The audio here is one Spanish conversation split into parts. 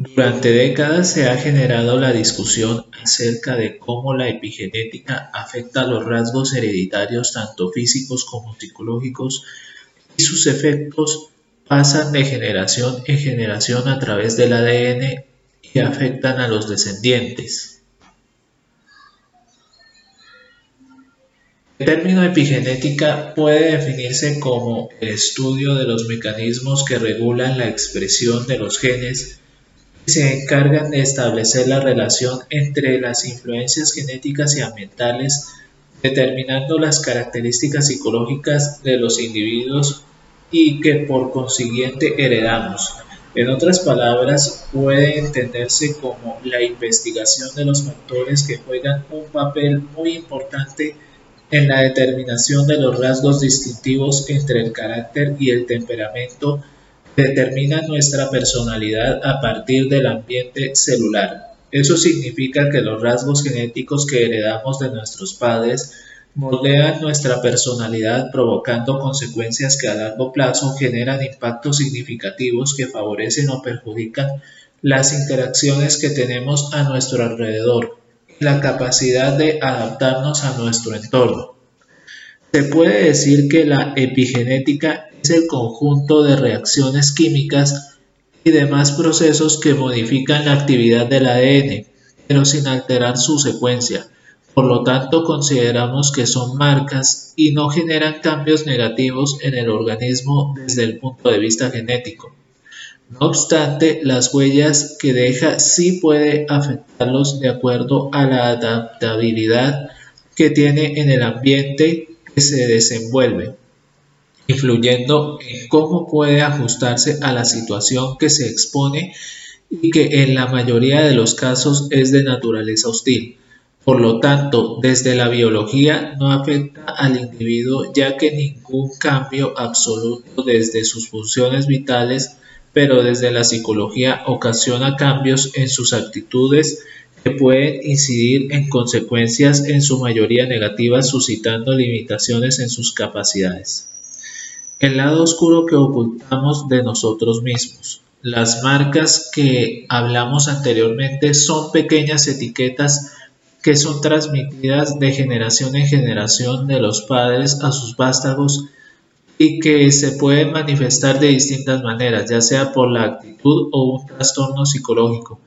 Durante décadas se ha generado la discusión acerca de cómo la epigenética afecta los rasgos hereditarios tanto físicos como psicológicos y sus efectos pasan de generación en generación a través del ADN y afectan a los descendientes. El término epigenética puede definirse como el estudio de los mecanismos que regulan la expresión de los genes se encargan de establecer la relación entre las influencias genéticas y ambientales, determinando las características psicológicas de los individuos y que por consiguiente heredamos. En otras palabras, puede entenderse como la investigación de los factores que juegan un papel muy importante en la determinación de los rasgos distintivos entre el carácter y el temperamento determina nuestra personalidad a partir del ambiente celular. Eso significa que los rasgos genéticos que heredamos de nuestros padres moldean nuestra personalidad provocando consecuencias que a largo plazo generan impactos significativos que favorecen o perjudican las interacciones que tenemos a nuestro alrededor y la capacidad de adaptarnos a nuestro entorno. Se puede decir que la epigenética es el conjunto de reacciones químicas y demás procesos que modifican la actividad del ADN, pero sin alterar su secuencia. Por lo tanto, consideramos que son marcas y no generan cambios negativos en el organismo desde el punto de vista genético. No obstante, las huellas que deja sí puede afectarlos de acuerdo a la adaptabilidad que tiene en el ambiente se desenvuelve influyendo en cómo puede ajustarse a la situación que se expone y que en la mayoría de los casos es de naturaleza hostil. Por lo tanto, desde la biología no afecta al individuo ya que ningún cambio absoluto desde sus funciones vitales, pero desde la psicología ocasiona cambios en sus actitudes pueden incidir en consecuencias en su mayoría negativas suscitando limitaciones en sus capacidades el lado oscuro que ocultamos de nosotros mismos. Las marcas que hablamos anteriormente son pequeñas etiquetas que son transmitidas de generación en generación de los padres a sus vástagos y que se pueden manifestar de distintas maneras, ya sea por la actitud o un trastorno psicológico.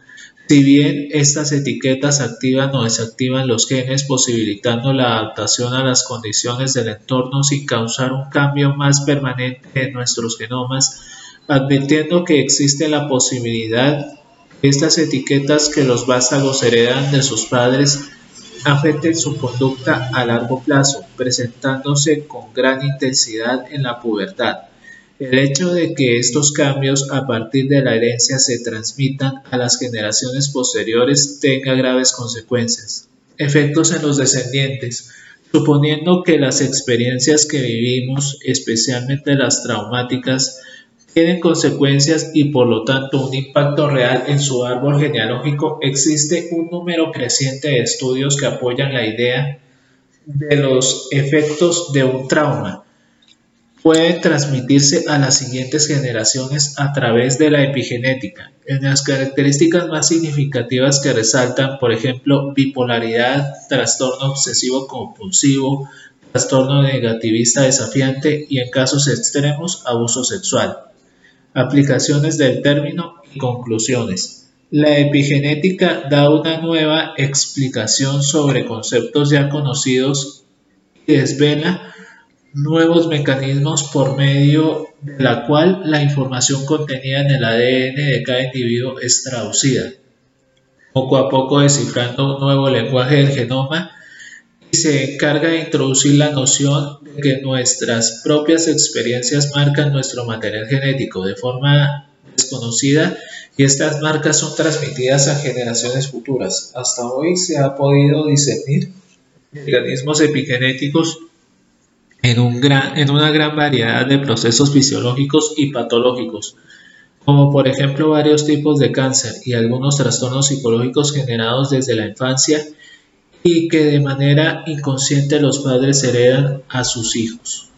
Si bien estas etiquetas activan o desactivan los genes posibilitando la adaptación a las condiciones del entorno sin causar un cambio más permanente en nuestros genomas, advirtiendo que existe la posibilidad que estas etiquetas que los vástagos heredan de sus padres afecten su conducta a largo plazo, presentándose con gran intensidad en la pubertad. El hecho de que estos cambios a partir de la herencia se transmitan a las generaciones posteriores tenga graves consecuencias. Efectos en los descendientes. Suponiendo que las experiencias que vivimos, especialmente las traumáticas, tienen consecuencias y por lo tanto un impacto real en su árbol genealógico, existe un número creciente de estudios que apoyan la idea de los efectos de un trauma puede transmitirse a las siguientes generaciones a través de la epigenética. En las características más significativas que resaltan, por ejemplo, bipolaridad, trastorno obsesivo compulsivo, trastorno negativista desafiante y en casos extremos abuso sexual. Aplicaciones del término y conclusiones. La epigenética da una nueva explicación sobre conceptos ya conocidos y desvela nuevos mecanismos por medio de la cual la información contenida en el ADN de cada individuo es traducida, poco a poco descifrando un nuevo lenguaje del genoma y se encarga de introducir la noción de que nuestras propias experiencias marcan nuestro material genético de forma desconocida y estas marcas son transmitidas a generaciones futuras. Hasta hoy se ha podido discernir mecanismos epigenéticos en, una gran variedad de procesos fisiológicos y patológicos, como por ejemplo varios tipos de cáncer y algunos trastornos psicológicos generados desde la infancia y que de manera inconsciente los padres heredan a sus hijos.